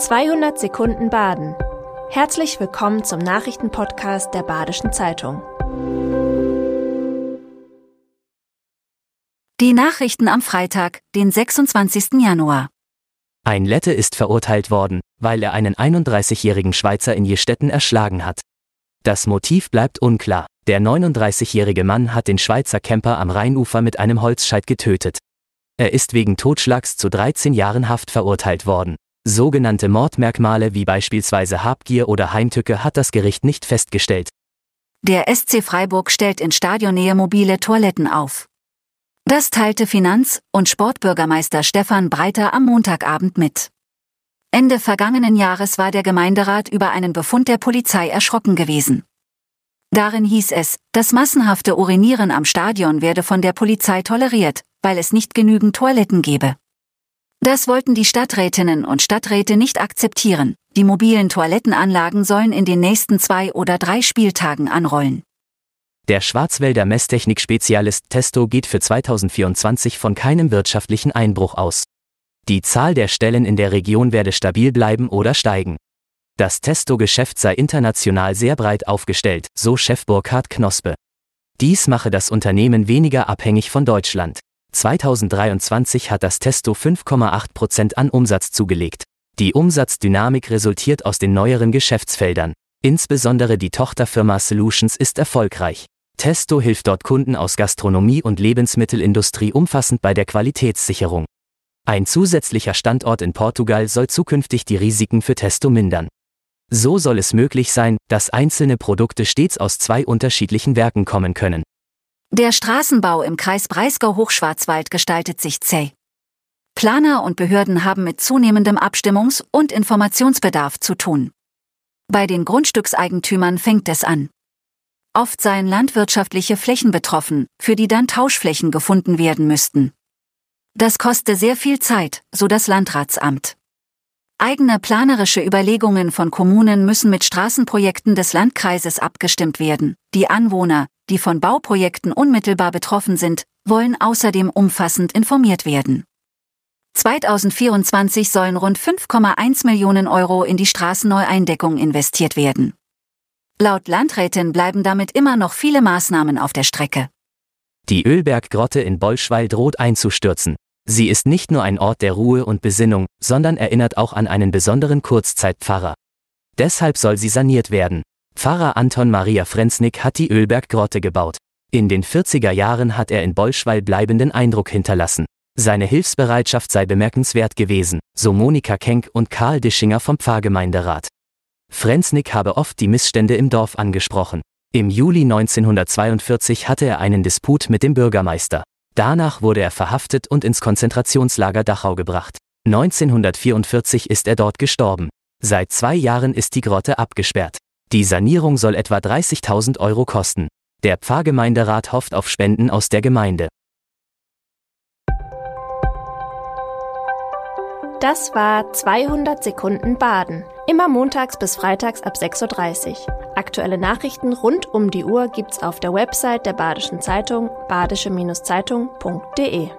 200 Sekunden Baden. Herzlich willkommen zum Nachrichtenpodcast der Badischen Zeitung. Die Nachrichten am Freitag, den 26. Januar. Ein Lette ist verurteilt worden, weil er einen 31-jährigen Schweizer in Jestetten erschlagen hat. Das Motiv bleibt unklar. Der 39-jährige Mann hat den Schweizer Camper am Rheinufer mit einem Holzscheit getötet. Er ist wegen Totschlags zu 13 Jahren Haft verurteilt worden. Sogenannte Mordmerkmale wie beispielsweise Habgier oder Heimtücke hat das Gericht nicht festgestellt. Der SC Freiburg stellt in Stadionnähe mobile Toiletten auf. Das teilte Finanz- und Sportbürgermeister Stefan Breiter am Montagabend mit. Ende vergangenen Jahres war der Gemeinderat über einen Befund der Polizei erschrocken gewesen. Darin hieß es, das massenhafte Urinieren am Stadion werde von der Polizei toleriert, weil es nicht genügend Toiletten gebe. Das wollten die Stadträtinnen und Stadträte nicht akzeptieren. Die mobilen Toilettenanlagen sollen in den nächsten zwei oder drei Spieltagen anrollen. Der Schwarzwälder Messtechnik-Spezialist Testo geht für 2024 von keinem wirtschaftlichen Einbruch aus. Die Zahl der Stellen in der Region werde stabil bleiben oder steigen. Das Testo-Geschäft sei international sehr breit aufgestellt, so Chef Burkhard Knospe. Dies mache das Unternehmen weniger abhängig von Deutschland. 2023 hat das Testo 5,8 Prozent an Umsatz zugelegt. Die Umsatzdynamik resultiert aus den neueren Geschäftsfeldern. Insbesondere die Tochterfirma Solutions ist erfolgreich. Testo hilft dort Kunden aus Gastronomie und Lebensmittelindustrie umfassend bei der Qualitätssicherung. Ein zusätzlicher Standort in Portugal soll zukünftig die Risiken für Testo mindern. So soll es möglich sein, dass einzelne Produkte stets aus zwei unterschiedlichen Werken kommen können. Der Straßenbau im Kreis Breisgau-Hochschwarzwald gestaltet sich zäh. Planer und Behörden haben mit zunehmendem Abstimmungs- und Informationsbedarf zu tun. Bei den Grundstückseigentümern fängt es an. Oft seien landwirtschaftliche Flächen betroffen, für die dann Tauschflächen gefunden werden müssten. Das koste sehr viel Zeit, so das Landratsamt. Eigene planerische Überlegungen von Kommunen müssen mit Straßenprojekten des Landkreises abgestimmt werden. Die Anwohner, die von Bauprojekten unmittelbar betroffen sind, wollen außerdem umfassend informiert werden. 2024 sollen rund 5,1 Millionen Euro in die Straßenneueindeckung investiert werden. Laut Landrätin bleiben damit immer noch viele Maßnahmen auf der Strecke. Die Ölberggrotte in Bolschweil droht einzustürzen. Sie ist nicht nur ein Ort der Ruhe und Besinnung, sondern erinnert auch an einen besonderen Kurzzeitpfarrer. Deshalb soll sie saniert werden. Pfarrer Anton Maria Frenznick hat die Ölberggrotte gebaut. In den 40er Jahren hat er in Bolschweil bleibenden Eindruck hinterlassen. Seine Hilfsbereitschaft sei bemerkenswert gewesen, so Monika Kenk und Karl Dischinger vom Pfarrgemeinderat. Frenznick habe oft die Missstände im Dorf angesprochen. Im Juli 1942 hatte er einen Disput mit dem Bürgermeister. Danach wurde er verhaftet und ins Konzentrationslager Dachau gebracht. 1944 ist er dort gestorben. Seit zwei Jahren ist die Grotte abgesperrt. Die Sanierung soll etwa 30.000 Euro kosten. Der Pfarrgemeinderat hofft auf Spenden aus der Gemeinde. Das war 200 Sekunden Baden. Immer montags bis freitags ab 6.30 Uhr. Aktuelle Nachrichten rund um die Uhr gibt's auf der Website der Badischen Zeitung badische-zeitung.de.